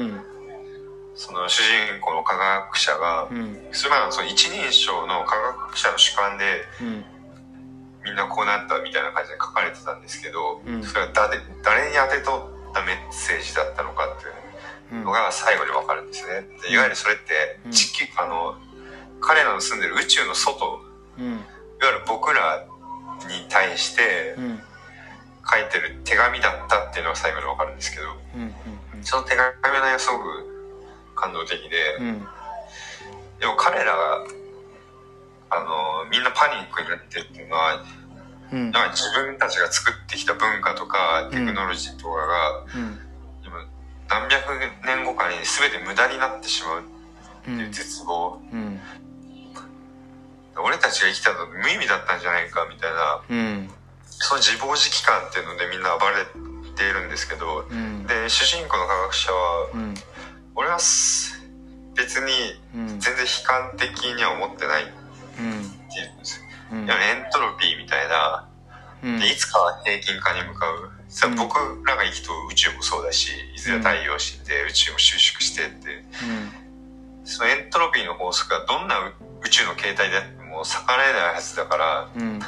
その主人公の科学者が、うんそれまその一人称の科学者の主観でうんみんなこうなったみたいな感じで書かれてたんですけど、うん。それは誰誰に当てとったメッセージだったのかっていううん。のが最後に分かるんですね。でいわゆるそれってうん。地球、あの彼らの住んでる宇宙の外うん。いわゆる僕らに対してうん。書いてる手紙だったっていうのが最後に分かるんですけどその手紙の内容すごく感動的で、うん。でも彼らがあのみんなパニックになってっていうのはうん。なんか自分たちが作ってきた文化とかテクノロジーとかが、うん。代わりに全て無駄になってしまうっていう絶望、うん。俺たちが生きたの無意味だったんじゃないかみたいなうん。その自暴自棄感っていうのでみんな暴れているんですけどうん。で主人公の科学者はうん。俺はす別にうん。全然悲観的には思ってないってうん。言う。うんエントロピーみたいなうん。でいつかは平均化に向かう。さ僕らが生きとる宇宙もそうだしいずれ太陽死んで宇宙も収縮してって。そのエントロピーの法則がどんな宇宙の形態であっても逆らえないはずだからうん。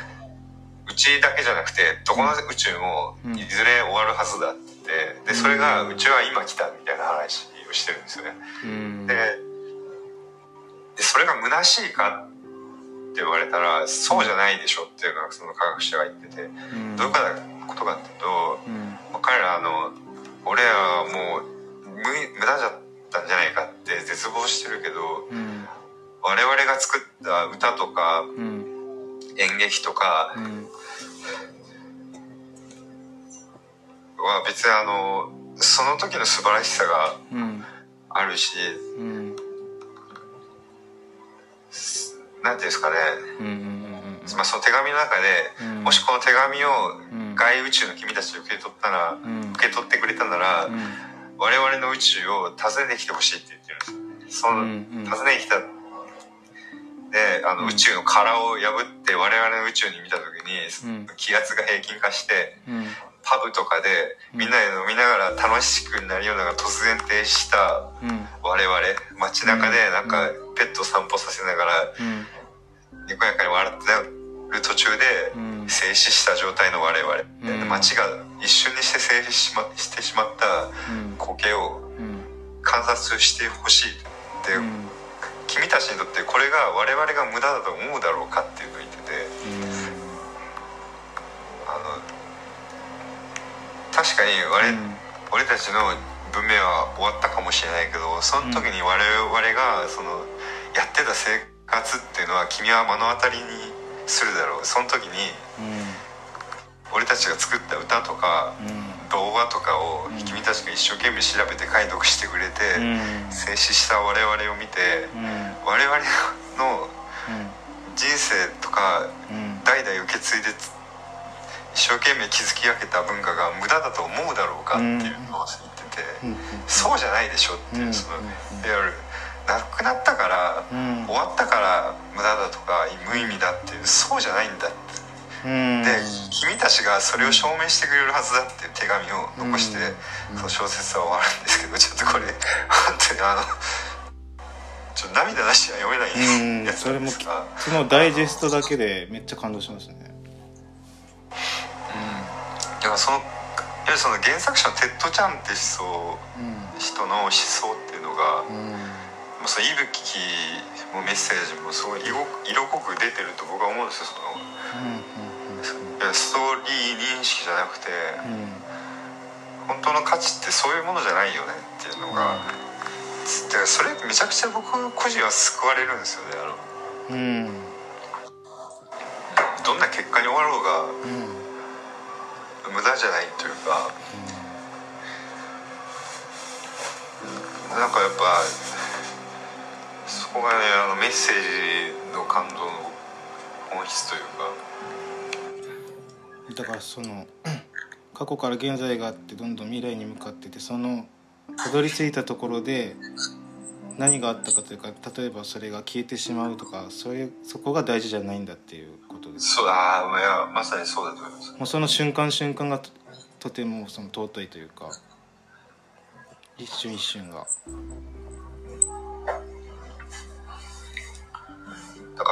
うちだけじゃなくてどこの宇宙もうん。いずれ終わるはずだってでそれがうちは今来たみたいな話をしてるんですよね。うん。ででそれが虚しいかって言われたらそうじゃないでしょっていうのがその科学者が言っててうん。どういうことかっていうとうん。まあ彼らあの俺らはもう無無駄じゃったんじゃないかって絶望してるけどうん。我々が作った歌とかうん。演劇とかうん。は別にあのその時の素晴らしさがうん。あるしうんなんていうんですかね、まあ、その手紙の中でうん。もしこの手紙をうん。外宇宙の君たちで受け取ったらうん。受け取ってくれたならうん。我々の宇宙を訪ねてきてほしいって言ってるんですよそのうん訪ねてきた。であのうん。宇宙の殻を破って我々の宇宙に見た時うん。に気圧が平均化してうんパブとかでみんなで飲みながら楽しくなりようなが突然停止した。うん。我々。街中でなんかペット散歩させながらうん。にこやかに笑ってる途中でうん。静止した状態の我々。うん。街が一瞬にして静止し,、ま、してしまったうん。光景をうん。観察してほしいって、うん。君たちにとってこれが我々が無駄だと思うだろうかっていうのを言ってて。あの確かに我,、俺たちの文明は終わったかもしれないけどその時に我々がそのやってた生活っていうのは君は目の当たりにするだろう。その時に俺たちが作った歌とか動画とかをうん。君たちが一生懸命調べて解読してくれて、うん。静止した我々を見てうん。我々の人生とかうん。代々受け継いでつ一生懸命築き上げた文化が無駄だと思うだろうかっていうのを言ってて、うん。そうじゃないでしょっていう、うん。そのうんいわゆるなくなったから、うん。終わったから無駄だとか無意味だっていうそうじゃないんだって。うん。で君たちがそれを証明してくれるはずだっていう手紙を残して、うん。その小説は終わるんですけどちょっとこれ本当にあのちょっと涙出しては読めないうん。やつそれもですが。そのダイジェストだけでめっちゃ感動しますねだからそのいわゆるその原作者のテッド・チャンって人うん人の思想っていうのが、うん。もうその息吹もメッセージもすごい色色濃く出てると僕は思うんですよそのいやストーリー認識じゃなくて本当の価値ってそういうものじゃないよねっていうのが、でそれめちゃくちゃ僕個人は救われるんですよねあの。うんじゃないというかなんかやっぱそこがねあのメッセージの感動の本質というか。だからその 過去から現在があってどんどん未来に向かっててそのたどり着いたところで何があったかというか例えばそれが消えてしまうとかそういうそこが大事じゃないんだっていうことです。そうああいやまさにそうだと思います。もうその瞬間瞬間がととてもその尊いというか一瞬一瞬が。だか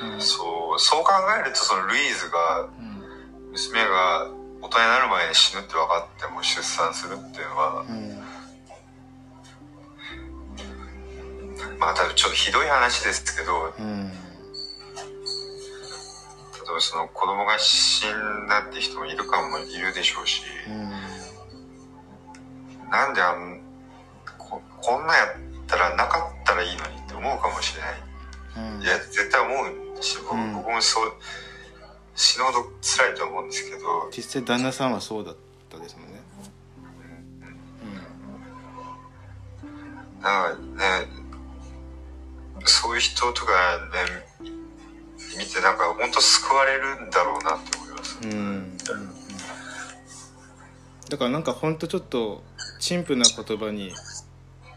ら、うん。そうそう考えるとそのルイーズがうん。娘が大人になる前に死ぬって分かっても出産するっていうのはうんまあ多分ちょっとひどい話ですけどうん。例えばその子供が死んだって人もいるかもいるでしょうし、うん。なんであんここんなんやったらなかったらいいのにって思うかもしれない。うん。いや絶対思うし僕,、うん。僕もそう死ぬほど辛いと思うんですけど。実際旦那さんはそうだったですもんね。なん。かねそういう人とかね見てなんか本当救われるんだろうなって思います。うん、うん、だからなんか本当ちょっと陳腐な言葉に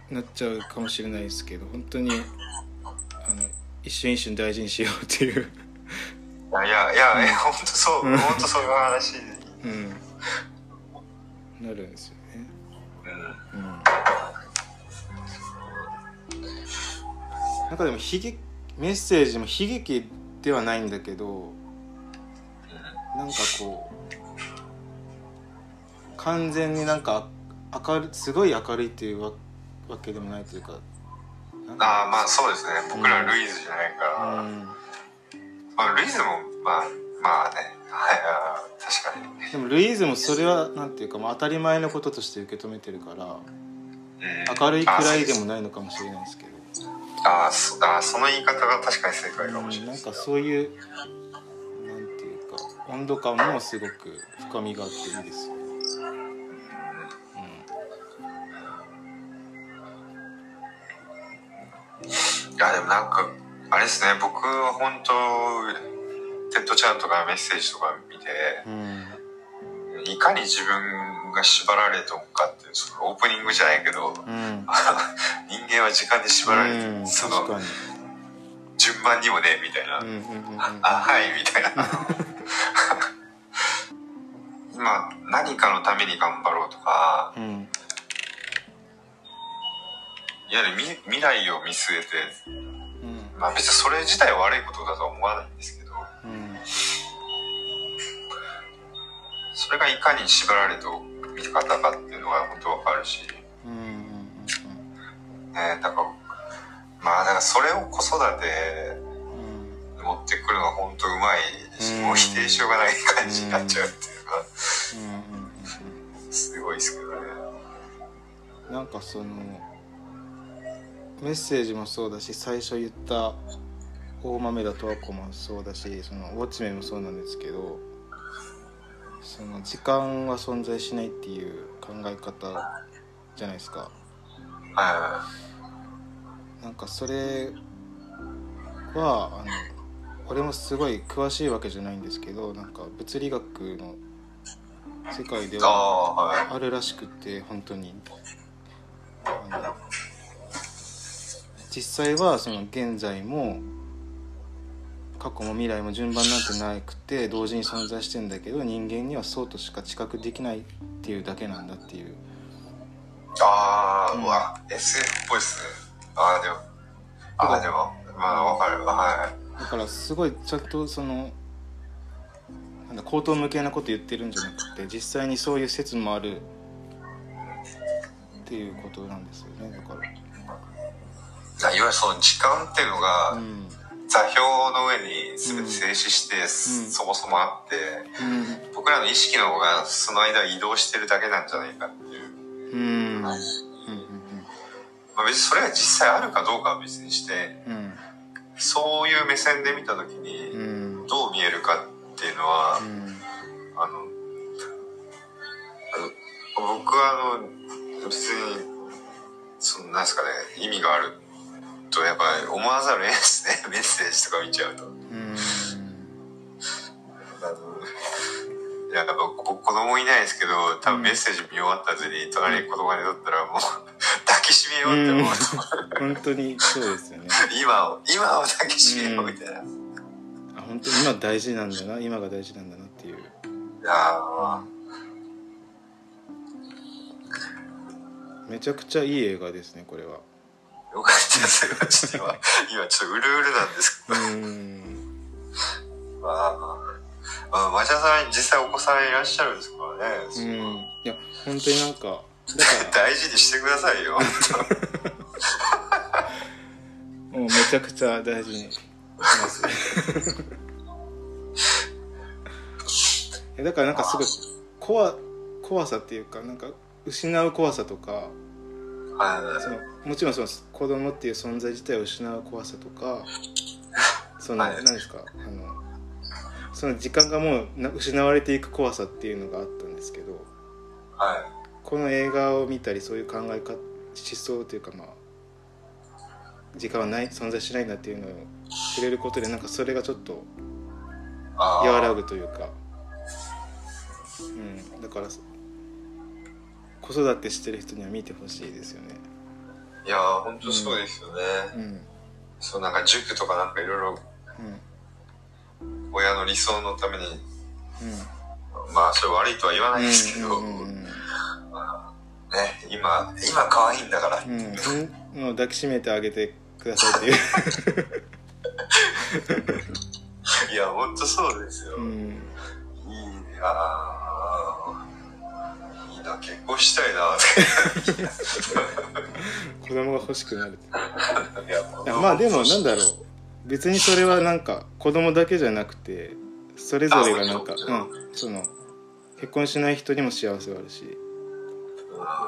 なっちゃうかもしれないですけど本当にあの一瞬一瞬大事にしようっていう。いやいやいや、うん、本当そう本当そういう話。うん。なるんですよね。うん、うん、なんかでも悲劇メッセージも悲劇ではないんだけどなんかこう完全になんか明るすごい明るいっていうわわけでもないというかああまあそうですね。僕らルイズじゃないから、うん、まあ、ルイズもまあまあね。はい確かに。でもルイーズもそれはなんていうか、まあ、当たり前のこととして受け止めてるから、うん、明るいくらいでもないのかもしれないですけどああそあその言い方が確かに正解かもしれない、うん、なんかそういうなんていうか温度感もすごく深みがあっていいですよね。いやでもなんかあれですね。僕は本当テッド・チャンとかメッセージとか見て、うん、いかに自分が縛られておくかっていうそのオープニングじゃないけど、うん、人間は時間で縛られて、うん、その順番にもねみたいな、うんうんうんうん、あはいみたいな。今何かのために頑張ろうとか、うん。いわゆる未未来を見据えて、うん、まあ別にそれ自体は悪いことだとは思わないんですけど、うん、それがいかに縛られて見方かっていうのが本当わかるし、うん、ねだからまあだからそれを子育て持ってくるのが本当うまいし、もう否定しようがない感じになっちゃうっていうか、すごいですけどね。なんかそのメッセージもそうだし最初言った大豆田十和子もそうだしそのウォッチメンもそうなんですけどその時間は存在しないっていう考え方じゃないですか。なんかそれはあの俺もすごい詳しいわけじゃないんですけどなんか物理学の世界ではあるらしくて本当にあの実際はその現在も過去も未来も順番なんてなくて同時に存在してんだけど人間にはそうとしか知覚できないっていうだけなんだっていう。ああ、うん、うわ SF っぽいっすね。ああでもああでもまあわかる。はいだからすごいちゃんとそのなんだ口頭無形なこと言ってるんじゃなくて実際にそういう説もあるっていうことなんですよねだから。いわゆるその時間っていうのが、座標の上に全て静止して、そもそもあって、僕らの意識の方がその間移動してるだけなんじゃないかっていう。うん。まあ、別にそれが実際あるかどうかは別にして、そういう目線で見た時にどう見えるかっていうのは、あの僕はあの別にそのなんですかね意味があるとやっぱり思わざるを得ないですね メッセージとか見ちゃうと。うんいや、やっぱ子供いないですけど、多分メッセージ見終わった後に、隣に子供が寝とったらもう、抱きしめようって思うと、うん、本当にそうですよね。今を、今を抱きしめようみたいな。あ、本当に今大事なんだな、今が大事なんだなっていう。いやうん、めちゃくちゃいい映画ですね、これは。よかったですよ。ちょっと今、今ちょっとうるうるなんですけど。まあ、まあ、町田さん実際お子さんいらっしゃるんですからね。うん。いや、本当になんか、大事にしてくださいよ。もうめちゃくちゃ大事にします。だからなんかすごい怖怖さっていうかなんか失う怖さとかそのもちろんその子供っていう存在自体を失う怖さとか その、何ですか？あのその時間がもう失われていく怖さっていうのがあったんですけど、はい、この映画を見たりそういう考え方思想というかまあ時間はない存在しないんだっていうのを触れることでなんかそれがちょっと和らぐというか、うん、だから子育てしてる人には見てほしいですよね。いやー本当そうですよね、うん。うんそうなんか塾とかなんかいろいろ親の理想のためにまあそれ悪いとは言わないですけど、うんうんうん。ね今今可愛いんだから、うん。うん、もう抱きしめてあげてくださいっていう、いや本当そうですよ、うん、いいねあな結婚したいな子供が欲しくなる。いやまあでもなんだろう。別にそれはなんか子供だけじゃなくてそれぞれがなんかうん。その結婚しない人にも幸せはあるし、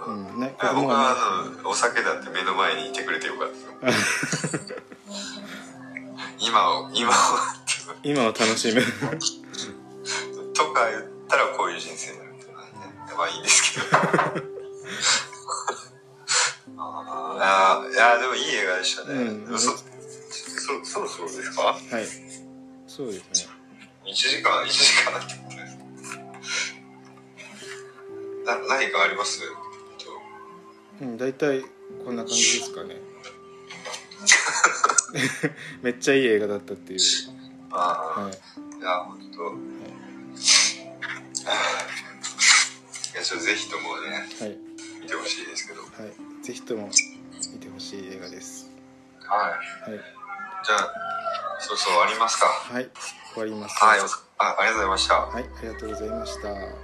うん、ね子僕供がお酒だって目の前にいてくれてよかった今を今をって。今を楽しむ。とか言ったらこういう人生まあいいですけど。あーいやでもいい映画でしたね、うん。そそそろそろですか？はい。そうですね。1時間1時間ってことですな何かあります？うん大体こんな感じですかね。めっちゃいい映画だったっていう。ああ、はい。いや本当、いやちょっとぜひともねはい。見てほしいですけど。はい。ぜひとも見てほしい映画です。はい。はい。じゃあそろそろ終わりますか。はい。終わります。はいおあありがとうございました。はいありがとうございました